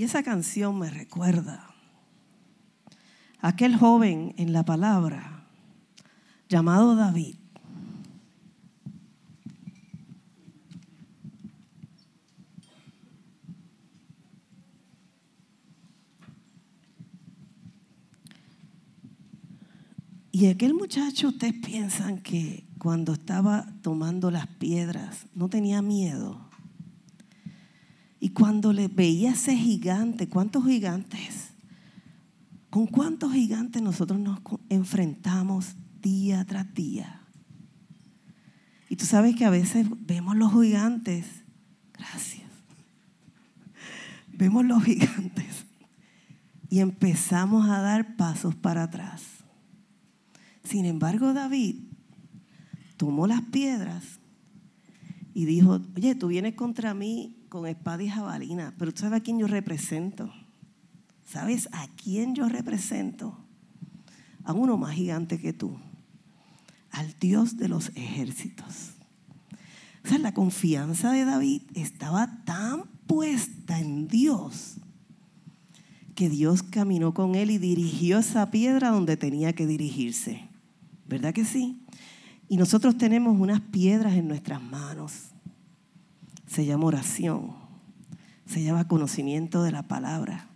Y esa canción me recuerda a aquel joven en la palabra llamado David. Y aquel muchacho, ustedes piensan que cuando estaba tomando las piedras no tenía miedo. Cuando le veía ese gigante, ¿cuántos gigantes? ¿Con cuántos gigantes nosotros nos enfrentamos día tras día? Y tú sabes que a veces vemos los gigantes, gracias, vemos los gigantes y empezamos a dar pasos para atrás. Sin embargo, David tomó las piedras y dijo, oye, tú vienes contra mí con espada y jabalina, pero tú sabes a quién yo represento. ¿Sabes a quién yo represento? A uno más gigante que tú, al Dios de los ejércitos. O sea, la confianza de David estaba tan puesta en Dios que Dios caminó con él y dirigió esa piedra donde tenía que dirigirse. ¿Verdad que sí? Y nosotros tenemos unas piedras en nuestras manos se llama oración, se llama conocimiento de la palabra,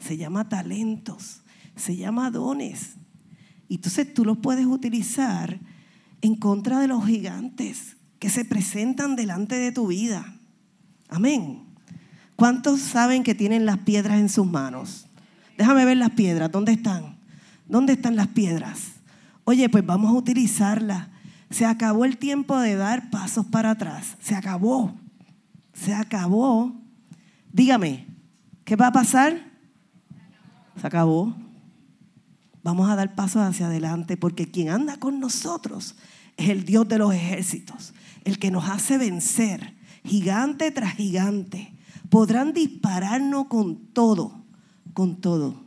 se llama talentos, se llama dones. Y entonces tú los puedes utilizar en contra de los gigantes que se presentan delante de tu vida. Amén. ¿Cuántos saben que tienen las piedras en sus manos? Déjame ver las piedras. ¿Dónde están? ¿Dónde están las piedras? Oye, pues vamos a utilizarlas. Se acabó el tiempo de dar pasos para atrás. Se acabó se acabó. Dígame, ¿qué va a pasar? Se acabó. Vamos a dar pasos hacia adelante porque quien anda con nosotros es el Dios de los ejércitos, el que nos hace vencer, gigante tras gigante. Podrán dispararnos con todo, con todo,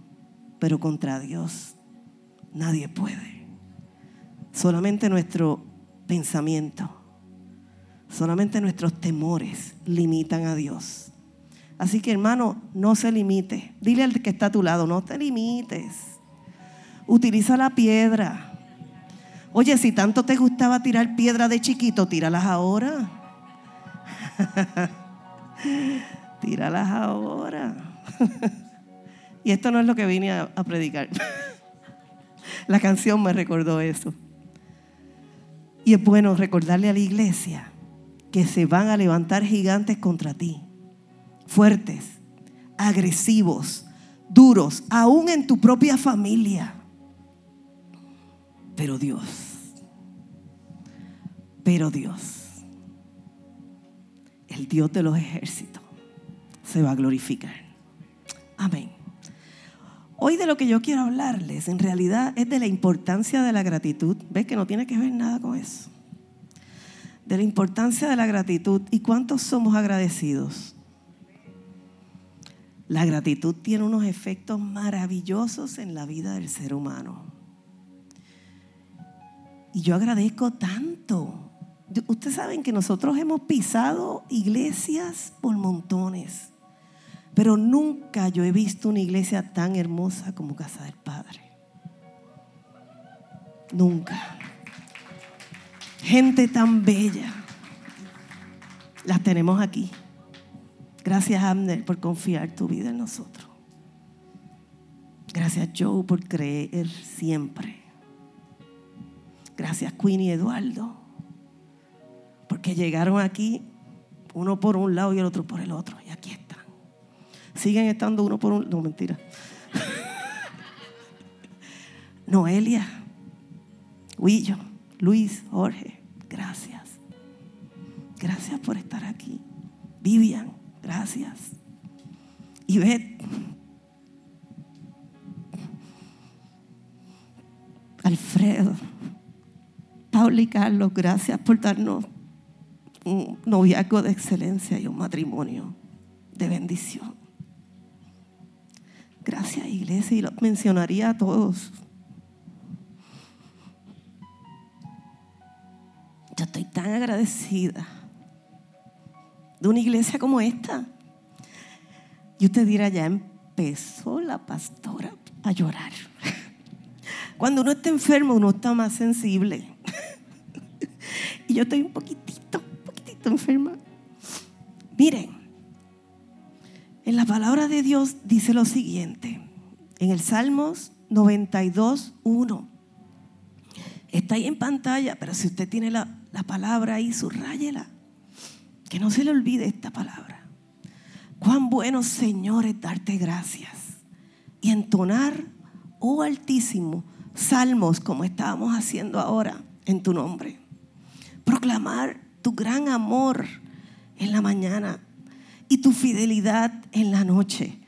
pero contra Dios nadie puede. Solamente nuestro pensamiento Solamente nuestros temores limitan a Dios. Así que hermano, no se limite. Dile al que está a tu lado, no te limites. Utiliza la piedra. Oye, si tanto te gustaba tirar piedra de chiquito, tíralas ahora. tíralas ahora. y esto no es lo que vine a, a predicar. la canción me recordó eso. Y es bueno recordarle a la iglesia que se van a levantar gigantes contra ti, fuertes, agresivos, duros, aún en tu propia familia. Pero Dios, pero Dios, el Dios de los ejércitos, se va a glorificar. Amén. Hoy de lo que yo quiero hablarles en realidad es de la importancia de la gratitud. ¿Ves que no tiene que ver nada con eso? De la importancia de la gratitud y cuántos somos agradecidos. La gratitud tiene unos efectos maravillosos en la vida del ser humano. Y yo agradezco tanto. Ustedes saben que nosotros hemos pisado iglesias por montones, pero nunca yo he visto una iglesia tan hermosa como Casa del Padre. Nunca gente tan bella. Las tenemos aquí. Gracias, Abner, por confiar tu vida en nosotros. Gracias, Joe, por creer siempre. Gracias, Queen y Eduardo, porque llegaron aquí uno por un lado y el otro por el otro. Y aquí están. Siguen estando uno por un... No, mentira. Noelia, Huillo. Luis, Jorge, gracias. Gracias por estar aquí. Vivian, gracias. Ivette. Alfredo. Paula y Carlos, gracias por darnos un noviazgo de excelencia y un matrimonio de bendición. Gracias, iglesia, y lo mencionaría a todos. Yo estoy tan agradecida de una iglesia como esta. Y usted dirá, ya empezó la pastora a llorar. Cuando uno está enfermo, uno está más sensible. Y yo estoy un poquitito, un poquitito enferma. Miren, en la palabra de Dios dice lo siguiente, en el Salmos 92, 1. Está ahí en pantalla, pero si usted tiene la, la palabra ahí, subrayela. Que no se le olvide esta palabra. Cuán bueno, Señor, es darte gracias y entonar, oh Altísimo, salmos como estábamos haciendo ahora en tu nombre. Proclamar tu gran amor en la mañana y tu fidelidad en la noche.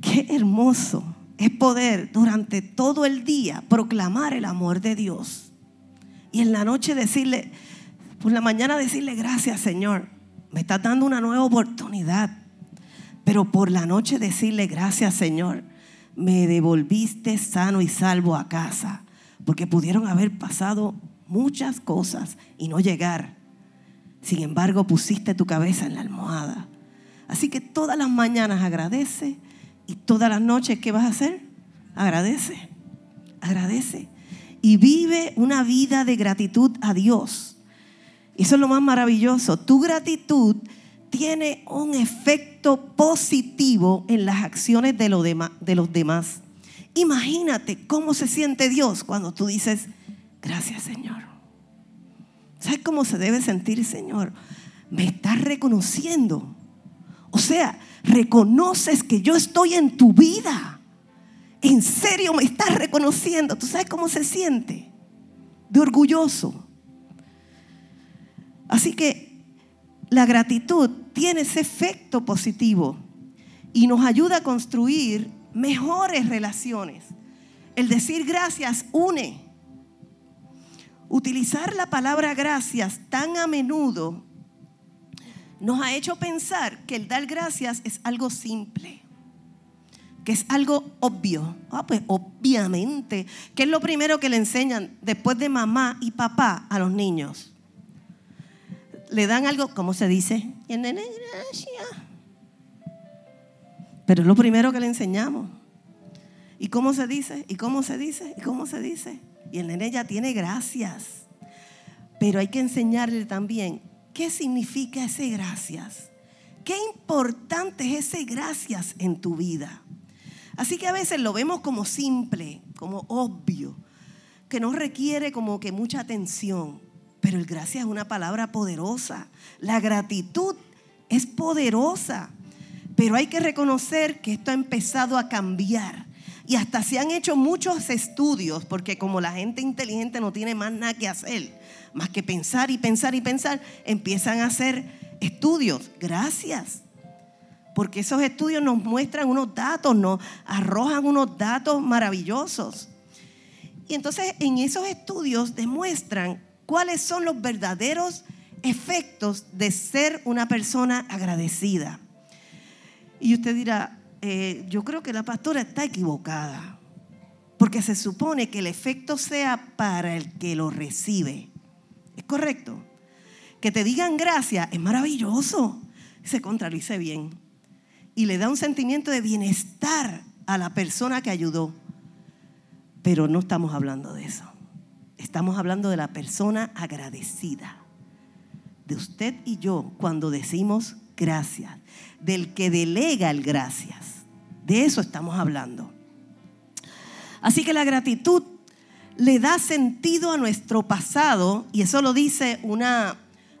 Qué hermoso es poder durante todo el día proclamar el amor de Dios. Y en la noche decirle, por la mañana decirle gracias Señor, me estás dando una nueva oportunidad. Pero por la noche decirle gracias Señor, me devolviste sano y salvo a casa. Porque pudieron haber pasado muchas cosas y no llegar. Sin embargo, pusiste tu cabeza en la almohada. Así que todas las mañanas agradece y todas las noches, ¿qué vas a hacer? Agradece, agradece. Y vive una vida de gratitud a Dios. Eso es lo más maravilloso. Tu gratitud tiene un efecto positivo en las acciones de, de los demás. Imagínate cómo se siente Dios cuando tú dices, gracias Señor. ¿Sabes cómo se debe sentir Señor? Me estás reconociendo. O sea, reconoces que yo estoy en tu vida. En serio me estás reconociendo. ¿Tú sabes cómo se siente? De orgulloso. Así que la gratitud tiene ese efecto positivo y nos ayuda a construir mejores relaciones. El decir gracias une. Utilizar la palabra gracias tan a menudo nos ha hecho pensar que el dar gracias es algo simple, que es algo obvio. Ah, pues obviamente, que es lo primero que le enseñan después de mamá y papá a los niños le dan algo, ¿cómo se dice? Y el nene, gracias. Pero es lo primero que le enseñamos. ¿Y cómo se dice? ¿Y cómo se dice? ¿Y cómo se dice? Y el nene ya tiene gracias. Pero hay que enseñarle también qué significa ese gracias. Qué importante es ese gracias en tu vida. Así que a veces lo vemos como simple, como obvio, que no requiere como que mucha atención. Pero el gracias es una palabra poderosa. La gratitud es poderosa. Pero hay que reconocer que esto ha empezado a cambiar. Y hasta se han hecho muchos estudios, porque como la gente inteligente no tiene más nada que hacer, más que pensar y pensar y pensar, empiezan a hacer estudios. Gracias. Porque esos estudios nos muestran unos datos, nos arrojan unos datos maravillosos. Y entonces en esos estudios demuestran cuáles son los verdaderos efectos de ser una persona agradecida. Y usted dirá, eh, yo creo que la pastora está equivocada, porque se supone que el efecto sea para el que lo recibe. ¿Es correcto? Que te digan gracias es maravilloso, se contradice bien y le da un sentimiento de bienestar a la persona que ayudó. Pero no estamos hablando de eso. Estamos hablando de la persona agradecida. De usted y yo cuando decimos gracias. Del que delega el gracias. De eso estamos hablando. Así que la gratitud le da sentido a nuestro pasado y eso lo dice una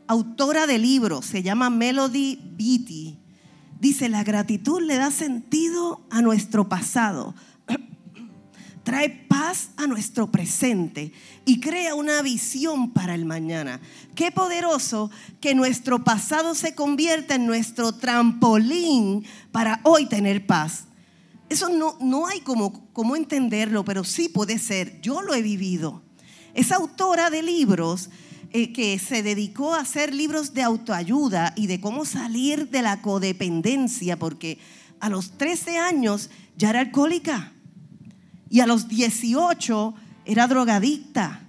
autora de libros, se llama Melody Beatty. Dice, la gratitud le da sentido a nuestro pasado trae paz a nuestro presente y crea una visión para el mañana. Qué poderoso que nuestro pasado se convierta en nuestro trampolín para hoy tener paz. Eso no, no hay como, como entenderlo, pero sí puede ser. Yo lo he vivido. Esa autora de libros eh, que se dedicó a hacer libros de autoayuda y de cómo salir de la codependencia, porque a los 13 años ya era alcohólica y a los 18 era drogadicta,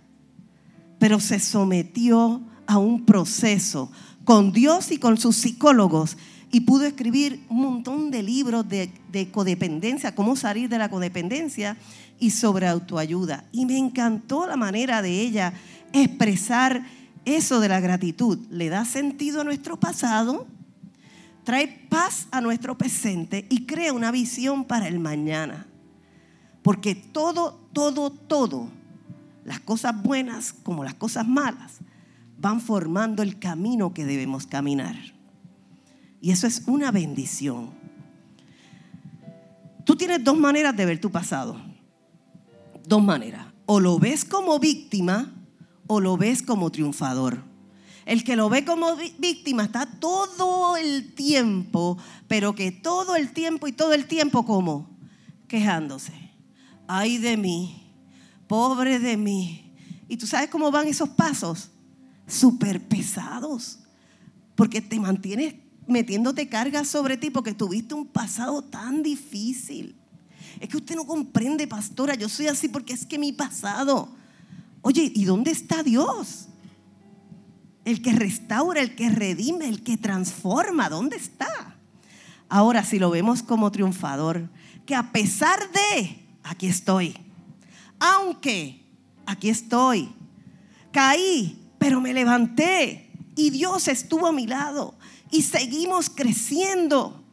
pero se sometió a un proceso con Dios y con sus psicólogos y pudo escribir un montón de libros de, de codependencia, cómo salir de la codependencia y sobre autoayuda. Y me encantó la manera de ella expresar eso de la gratitud. Le da sentido a nuestro pasado, trae paz a nuestro presente y crea una visión para el mañana. Porque todo, todo, todo, las cosas buenas como las cosas malas, van formando el camino que debemos caminar. Y eso es una bendición. Tú tienes dos maneras de ver tu pasado. Dos maneras. O lo ves como víctima o lo ves como triunfador. El que lo ve como víctima está todo el tiempo, pero que todo el tiempo y todo el tiempo como quejándose. Ay de mí, pobre de mí. ¿Y tú sabes cómo van esos pasos? Súper pesados, porque te mantienes metiéndote cargas sobre ti porque tuviste un pasado tan difícil. Es que usted no comprende, pastora, yo soy así porque es que mi pasado. Oye, ¿y dónde está Dios? el que restaura, el que redime, el que transforma. ¿Dónde está? Ahora, si lo vemos como triunfador, que a pesar de, aquí estoy, aunque aquí estoy, caí, pero me levanté y Dios estuvo a mi lado y seguimos creciendo.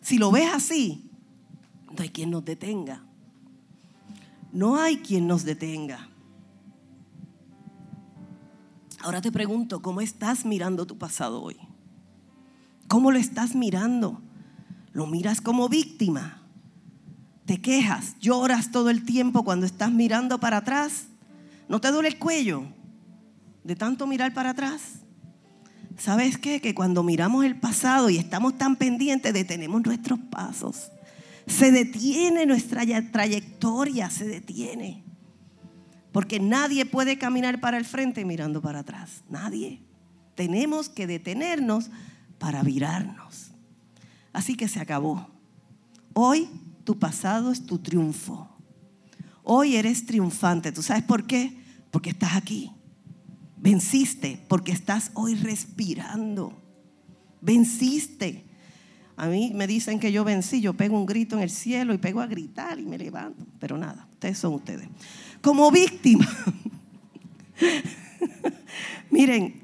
Si lo ves así, no hay quien nos detenga. No hay quien nos detenga. Ahora te pregunto, ¿cómo estás mirando tu pasado hoy? ¿Cómo lo estás mirando? ¿Lo miras como víctima? ¿Te quejas? ¿Lloras todo el tiempo cuando estás mirando para atrás? ¿No te duele el cuello de tanto mirar para atrás? ¿Sabes qué? Que cuando miramos el pasado y estamos tan pendientes, detenemos nuestros pasos. Se detiene nuestra trayectoria, se detiene. Porque nadie puede caminar para el frente mirando para atrás. Nadie. Tenemos que detenernos para virarnos. Así que se acabó. Hoy tu pasado es tu triunfo. Hoy eres triunfante. ¿Tú sabes por qué? Porque estás aquí. Venciste porque estás hoy respirando. Venciste. A mí me dicen que yo vencí, yo pego un grito en el cielo y pego a gritar y me levanto. Pero nada, ustedes son ustedes como víctima. Miren,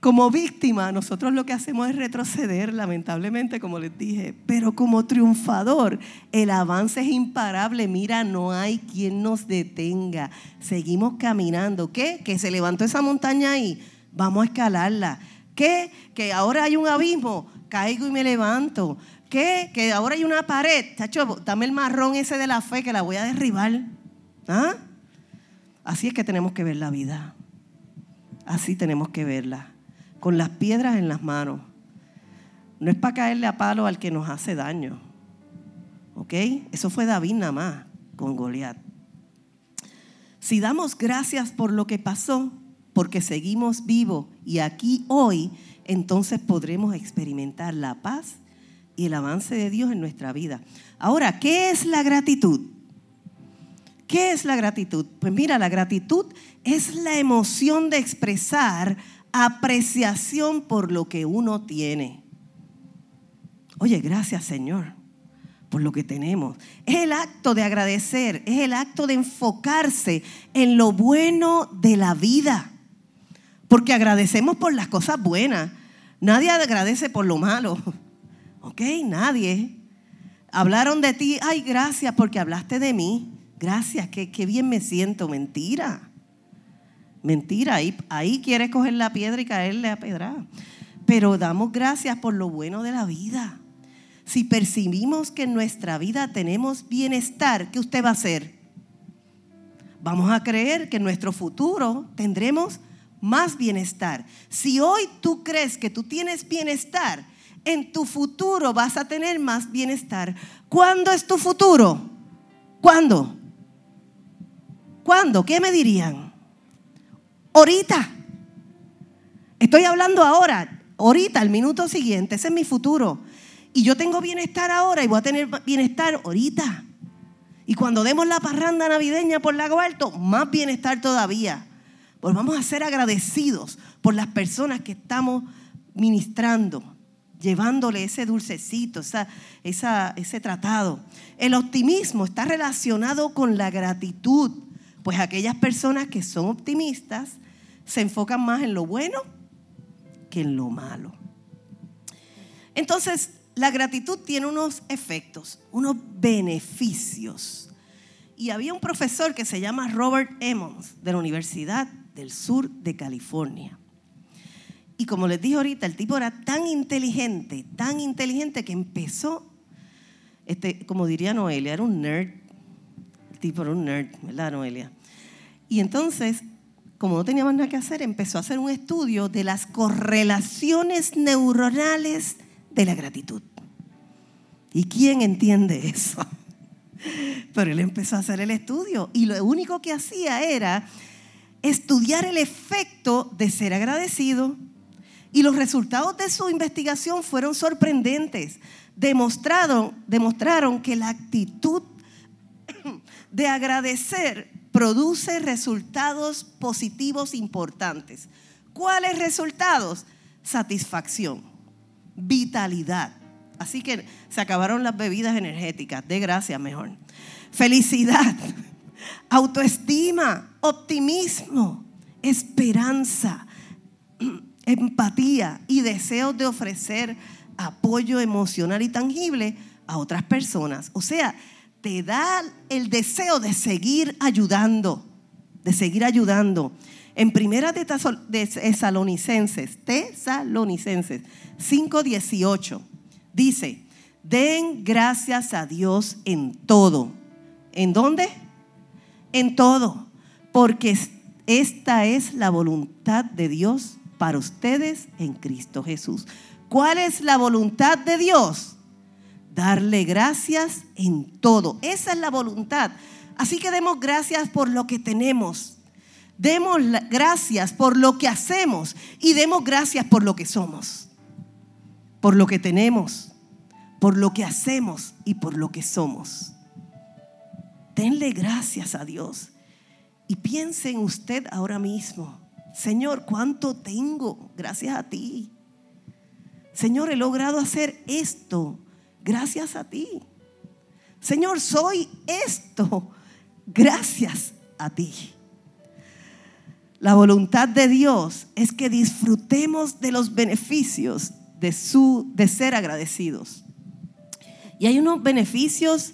como víctima nosotros lo que hacemos es retroceder, lamentablemente, como les dije, pero como triunfador el avance es imparable. Mira, no hay quien nos detenga. Seguimos caminando. ¿Qué? Que se levantó esa montaña ahí. Vamos a escalarla. ¿Qué? Que ahora hay un abismo. Caigo y me levanto. ¿Qué? Que ahora hay una pared. Chacho, dame el marrón ese de la fe que la voy a derribar. ¿Ah? Así es que tenemos que ver la vida. Así tenemos que verla. Con las piedras en las manos. No es para caerle a palo al que nos hace daño. ¿Ok? Eso fue David nada más con Goliat. Si damos gracias por lo que pasó, porque seguimos vivos y aquí hoy, entonces podremos experimentar la paz y el avance de Dios en nuestra vida. Ahora, ¿qué es la gratitud? ¿Qué es la gratitud? Pues mira, la gratitud es la emoción de expresar apreciación por lo que uno tiene. Oye, gracias Señor por lo que tenemos. Es el acto de agradecer, es el acto de enfocarse en lo bueno de la vida. Porque agradecemos por las cosas buenas. Nadie agradece por lo malo. ¿Ok? Nadie. Hablaron de ti, ay, gracias porque hablaste de mí. Gracias, qué, bien me siento. Mentira. Mentira, ahí, ahí quieres coger la piedra y caerle a pedra. Pero damos gracias por lo bueno de la vida. Si percibimos que en nuestra vida tenemos bienestar, ¿qué usted va a hacer? Vamos a creer que en nuestro futuro tendremos más bienestar. Si hoy tú crees que tú tienes bienestar, en tu futuro vas a tener más bienestar. ¿Cuándo es tu futuro? ¿Cuándo? ¿Cuándo? ¿Qué me dirían? Ahorita. Estoy hablando ahora, ahorita, el minuto siguiente, ese es mi futuro. Y yo tengo bienestar ahora y voy a tener bienestar ahorita. Y cuando demos la parranda navideña por Lago Alto, más bienestar todavía. Pues vamos a ser agradecidos por las personas que estamos ministrando. llevándole ese dulcecito, ese tratado. El optimismo está relacionado con la gratitud, pues aquellas personas que son optimistas se enfocan más en lo bueno que en lo malo. Entonces, la gratitud tiene unos efectos, unos beneficios. Y había un profesor que se llama Robert Emmons de la Universidad del Sur de California. Y como les dije ahorita, el tipo era tan inteligente, tan inteligente que empezó, este, como diría Noelia, era un nerd. El tipo era un nerd, ¿verdad, Noelia? Y entonces, como no teníamos nada que hacer, empezó a hacer un estudio de las correlaciones neuronales de la gratitud. ¿Y quién entiende eso? Pero él empezó a hacer el estudio y lo único que hacía era estudiar el efecto de ser agradecido y los resultados de su investigación fueron sorprendentes. Demostraron, demostraron que la actitud de agradecer produce resultados positivos importantes. ¿Cuáles resultados? Satisfacción, vitalidad. Así que se acabaron las bebidas energéticas, de gracia mejor. Felicidad, autoestima, optimismo, esperanza, empatía y deseos de ofrecer apoyo emocional y tangible a otras personas. O sea, te da el deseo de seguir ayudando, de seguir ayudando. En primera de Tesalonicenses, Tesalonicenses 5:18 dice, "Den gracias a Dios en todo." ¿En dónde? En todo, porque esta es la voluntad de Dios para ustedes en Cristo Jesús. ¿Cuál es la voluntad de Dios? Darle gracias en todo. Esa es la voluntad. Así que demos gracias por lo que tenemos. Demos gracias por lo que hacemos y demos gracias por lo que somos. Por lo que tenemos, por lo que hacemos y por lo que somos. Denle gracias a Dios. Y piense en usted ahora mismo. Señor, ¿cuánto tengo? Gracias a ti. Señor, he logrado hacer esto gracias a ti. Señor, soy esto gracias a ti. La voluntad de Dios es que disfrutemos de los beneficios de su de ser agradecidos. Y hay unos beneficios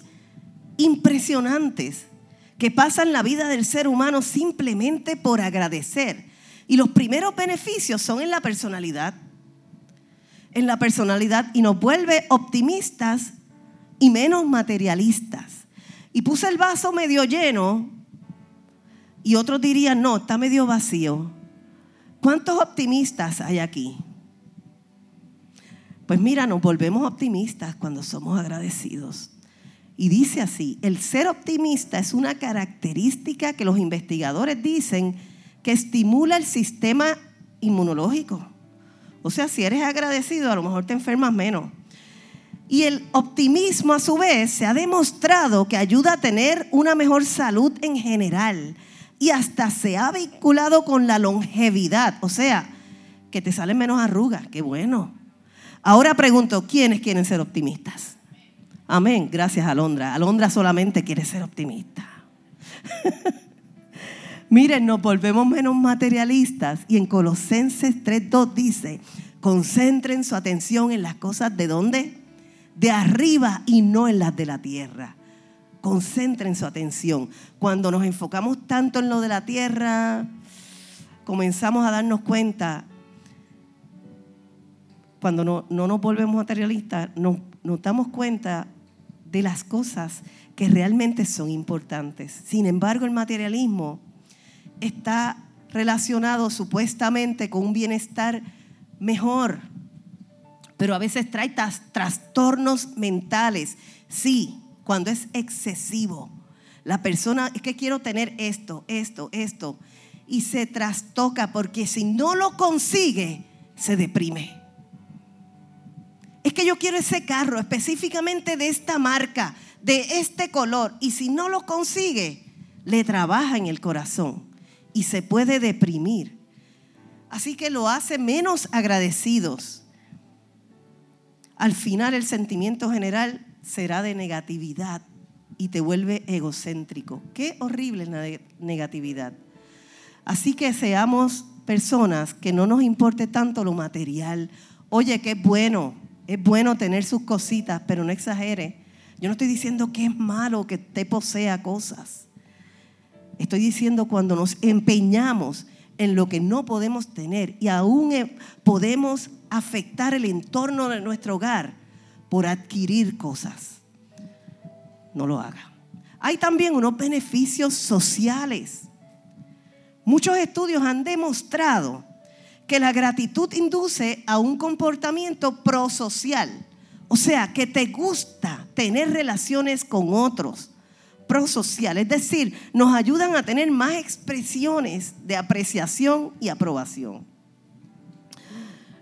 impresionantes que pasan la vida del ser humano simplemente por agradecer. Y los primeros beneficios son en la personalidad. En la personalidad y nos vuelve optimistas y menos materialistas. Y puse el vaso medio lleno y otros dirían, no, está medio vacío. ¿Cuántos optimistas hay aquí? Pues mira, nos volvemos optimistas cuando somos agradecidos. Y dice así, el ser optimista es una característica que los investigadores dicen que estimula el sistema inmunológico. O sea, si eres agradecido, a lo mejor te enfermas menos. Y el optimismo a su vez se ha demostrado que ayuda a tener una mejor salud en general y hasta se ha vinculado con la longevidad, o sea, que te salen menos arrugas, qué bueno. Ahora pregunto, ¿quiénes quieren ser optimistas? Amén, gracias Alondra. Alondra solamente quiere ser optimista. Miren, nos volvemos menos materialistas y en Colosenses 3.2 dice, concentren su atención en las cosas de dónde? De arriba y no en las de la tierra. Concentren su atención. Cuando nos enfocamos tanto en lo de la tierra, comenzamos a darnos cuenta, cuando no, nos volvemos materialistas, nos, nos damos cuenta de las cosas que realmente son importantes. Sin embargo, el materialismo está relacionado supuestamente con un bienestar mejor, pero a veces trae trastornos mentales. Sí, cuando es excesivo. La persona es que quiero tener esto, esto, esto, y se trastoca porque si no lo consigue, se deprime. Es que yo quiero ese carro específicamente de esta marca, de este color, y si no lo consigue, le trabaja en el corazón y se puede deprimir. Así que lo hace menos agradecidos. al final el sentimiento general será de negatividad y te vuelve egocéntrico. Qué horrible la negatividad. Así que seamos personas que no nos importe tanto lo material. Oye, qué bueno, es bueno tener sus cositas, pero no exagere. Yo no estoy diciendo que es malo que te posea cosas. Estoy diciendo cuando nos empeñamos en lo que no podemos tener y aún eh, podemos afectar el entorno de nuestro hogar por adquirir cosas. No lo haga. Hay también unos beneficios sociales. Muchos estudios han demostrado que la gratitud induce a un comportamiento prosocial. O sea, que te gusta tener relaciones con otros. Prosocial, es decir, nos ayudan a tener más expresiones de apreciación y aprobación.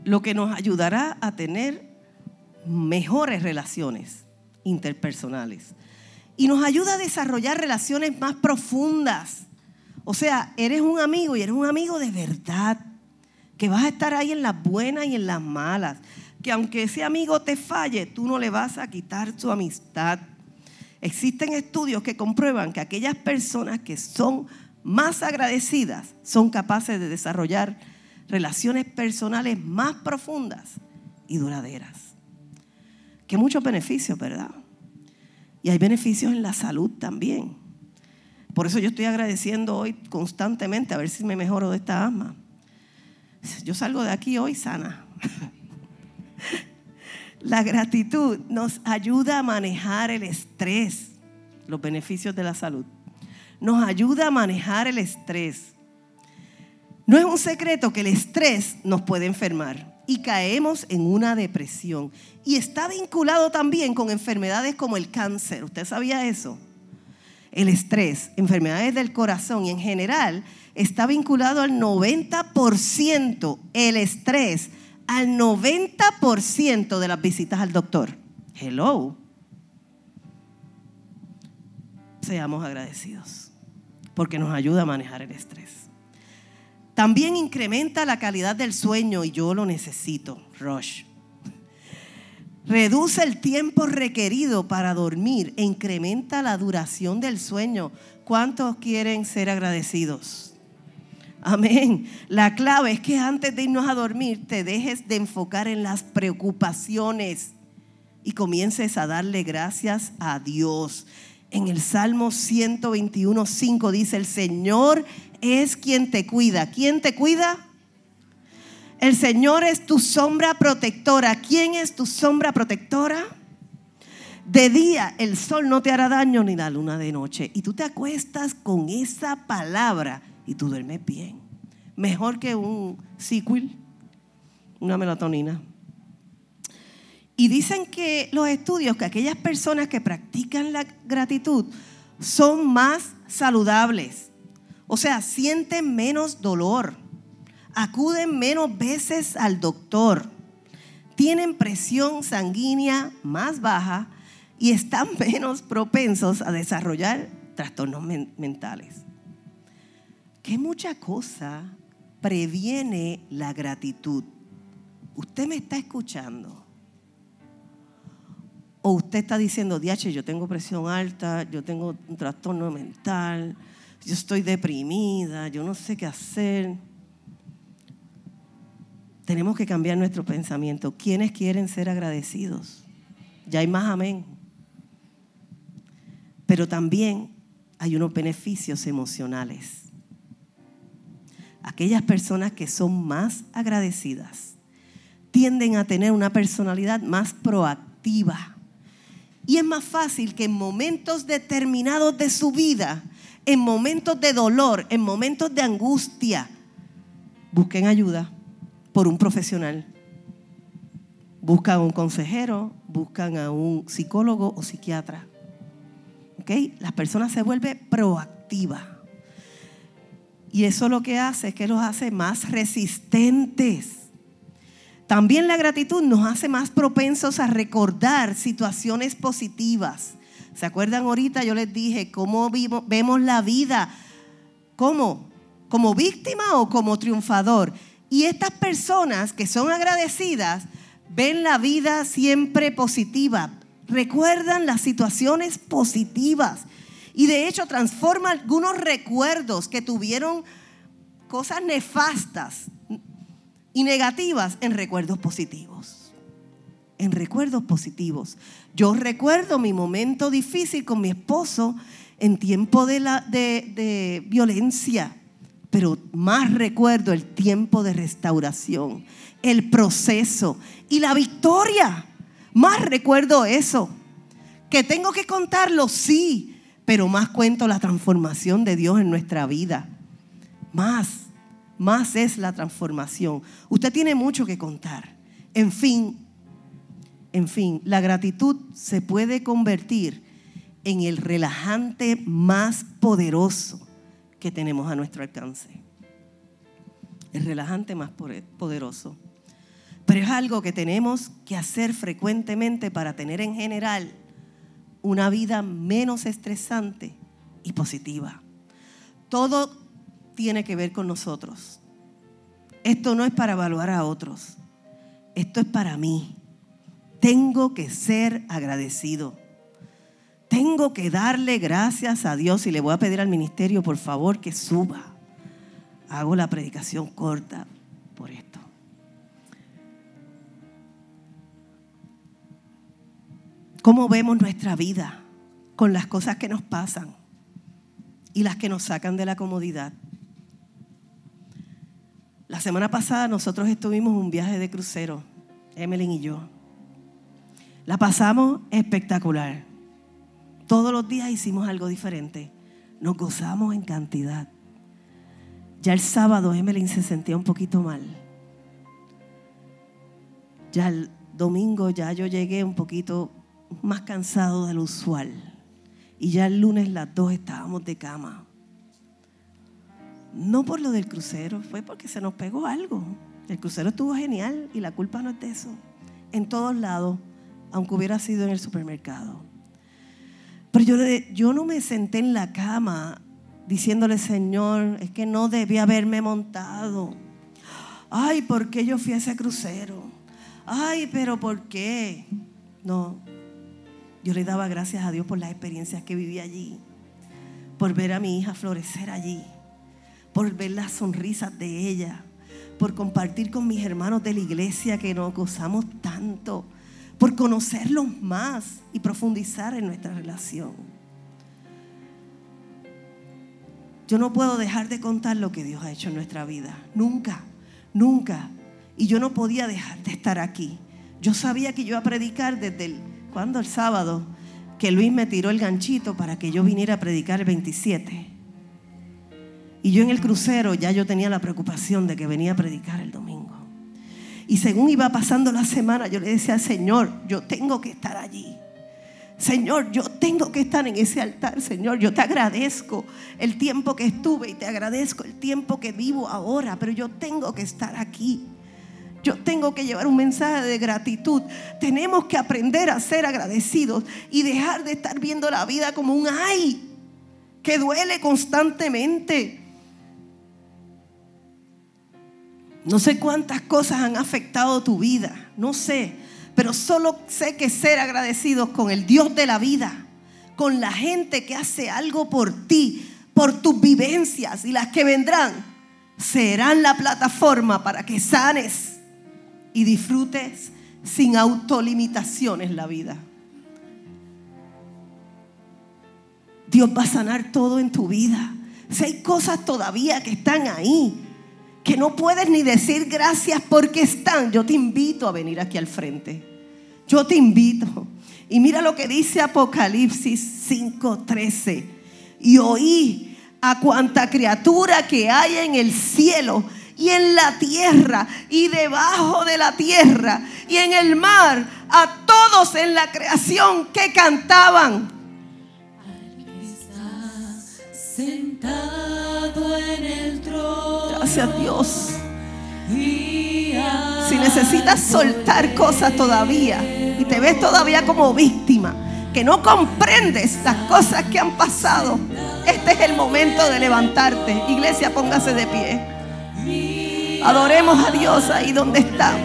Lo que nos ayudará a tener mejores relaciones interpersonales. Y nos ayuda a desarrollar relaciones más profundas o sea, eres un amigo y eres un amigo de verdad, que vas a estar ahí en las buenas y en las malas, que aunque ese amigo te falle, tú no le vas a quitar su amistad. Existen estudios que comprueban que aquellas personas que son más agradecidas son capaces de desarrollar relaciones personales más profundas y duraderas. Que muchos beneficios, ¿verdad? Y hay beneficios en la salud también. Por eso yo estoy agradeciendo hoy constantemente a ver si me mejoro de esta asma. Yo salgo de aquí hoy sana. La gratitud nos ayuda a manejar el estrés, los beneficios de la salud. Nos ayuda a manejar el estrés. No es un secreto que el estrés nos puede enfermar y caemos en una depresión. Y está vinculado también con enfermedades como el cáncer. ¿Usted sabía eso? el estrés, enfermedades del corazón y en general está vinculado al 90%, el estrés, al 90% de las visitas al doctor. Hello. Seamos agradecidos porque nos ayuda a manejar el estrés. También incrementa la calidad del sueño y yo lo necesito, Rush. Reduce el tiempo requerido para dormir e incrementa la duración del sueño. ¿Cuántos quieren ser agradecidos? Amén. La clave es que antes de irnos a dormir te dejes de enfocar en las preocupaciones y comiences a darle gracias a Dios. En el Salmo 121, 5 dice, el Señor es quien te cuida. ¿Quién te cuida? El Señor es tu sombra protectora. ¿Quién es tu sombra protectora? De día el sol no te hará daño ni la luna de noche. Y tú te acuestas con esa palabra y tú duermes bien. Mejor que un sequel, una melatonina. Y dicen que los estudios, que aquellas personas que practican la gratitud son más saludables. O sea, sienten menos dolor acuden menos veces al doctor, tienen presión sanguínea más baja y están menos propensos a desarrollar trastornos mentales. ¿Qué mucha cosa previene la gratitud? Usted me está escuchando. O usted está diciendo, Diache, yo tengo presión alta, yo tengo un trastorno mental, yo estoy deprimida, yo no sé qué hacer. Tenemos que cambiar nuestro pensamiento. ¿Quiénes quieren ser agradecidos? Ya hay más amén. Pero también hay unos beneficios emocionales. Aquellas personas que son más agradecidas tienden a tener una personalidad más proactiva. Y es más fácil que en momentos determinados de su vida, en momentos de dolor, en momentos de angustia, busquen ayuda por un profesional. Buscan a un consejero, buscan a un psicólogo o psiquiatra. ¿Ok? Las personas se vuelven proactivas. Y eso lo que hace es que los hace más resistentes. También la gratitud nos hace más propensos a recordar situaciones positivas. ¿Se acuerdan ahorita? Yo les dije cómo vemos la vida. ¿Cómo? ¿Como víctima o como triunfador? Y estas personas que son agradecidas ven la vida siempre positiva, recuerdan las situaciones positivas y de hecho transforman algunos recuerdos que tuvieron cosas nefastas y negativas en recuerdos positivos. En recuerdos positivos. Yo recuerdo mi momento difícil con mi esposo en tiempo de, la, de violencia, pero más recuerdo el tiempo de restauración, el proceso y la victoria. Más recuerdo eso. Que tengo que contarlo, sí, pero más cuento la transformación de Dios en nuestra vida. Más, más es la transformación. Usted tiene mucho que contar. En fin, en fin, la gratitud se puede convertir en el relajante más poderoso que tenemos a nuestro alcance. El relajante más poderoso. Pero es algo que tenemos que hacer frecuentemente para tener en general una vida menos estresante y positiva. Todo tiene que ver con nosotros. Esto no es para evaluar a otros. Esto es para mí. Tengo que ser agradecido. Tengo que darle gracias a Dios y le voy a pedir al ministerio, por favor, que suba. Hago la predicación corta ¿Cómo vemos nuestra vida con las cosas que nos pasan y las que nos sacan de la comodidad? La semana pasada nosotros estuvimos un viaje de crucero, Emeline y yo. La pasamos espectacular. Todos los días hicimos algo diferente. Nos gozamos en cantidad. Ya el sábado Emeline se sentía un poquito mal. Ya el domingo ya yo llegué un poquito más cansado de lo usual. Y ya el lunes las dos estábamos de cama. No por lo del crucero, fue porque se nos pegó algo. El crucero estuvo genial y la culpa no es de eso. En todos lados, aunque hubiera sido en el supermercado. Pero yo, yo no me senté en la cama diciéndole, Señor, es que no debía haberme montado. Ay, ¿por qué yo fui a ese crucero? Ay, pero ¿por qué? No, yo le daba gracias a Dios por las experiencias que viví allí, por ver a mi hija florecer allí, por ver las sonrisas de ella, por compartir con mis hermanos de la iglesia que nos gozamos tanto, por conocerlos más y profundizar en nuestra relación. Yo no puedo dejar de contar lo que Dios ha hecho en nuestra vida. Nunca, nunca. Y yo no podía dejar de estar aquí. Yo sabía que yo iba a predicar desde el ¿Cuándo? El sábado, que Luis me tiró el ganchito para que yo viniera a predicar el 27. Y yo en el crucero ya yo tenía la preocupación de que venía a predicar el domingo. Y según iba pasando la semana, yo le decía Señor, yo tengo que estar allí. Señor, yo tengo que estar en ese altar, Señor. Yo te agradezco el tiempo que estuve y te agradezco el tiempo que vivo ahora, pero yo tengo que estar aquí. Yo tengo que llevar un mensaje de gratitud. Tenemos que aprender a ser agradecidos y dejar de estar viendo la vida como un ay que duele constantemente. No sé cuántas cosas han afectado tu vida, no sé, pero solo sé que ser agradecidos con el Dios de la vida, con la gente que hace algo por ti, por tus vivencias y las que vendrán, serán la plataforma para que sanes y disfrutes sin autolimitaciones la vida. Dios va a sanar todo en tu vida. Si hay cosas todavía que están ahí, que no puedes ni decir gracias porque están, yo te invito a venir aquí al frente. Yo te invito. Y mira lo que dice Apocalipsis 5:13. Y oí a cuanta criatura que hay en el cielo y en la tierra y debajo de la tierra y en el mar, a todos en la creación que cantaban. Sentado en el trono. Gracias Dios. Si necesitas soltar cosas todavía y te ves todavía como víctima, que no comprendes las cosas que han pasado, este es el momento de levantarte. Iglesia, póngase de pie. Adoremos a Dios ahí donde está.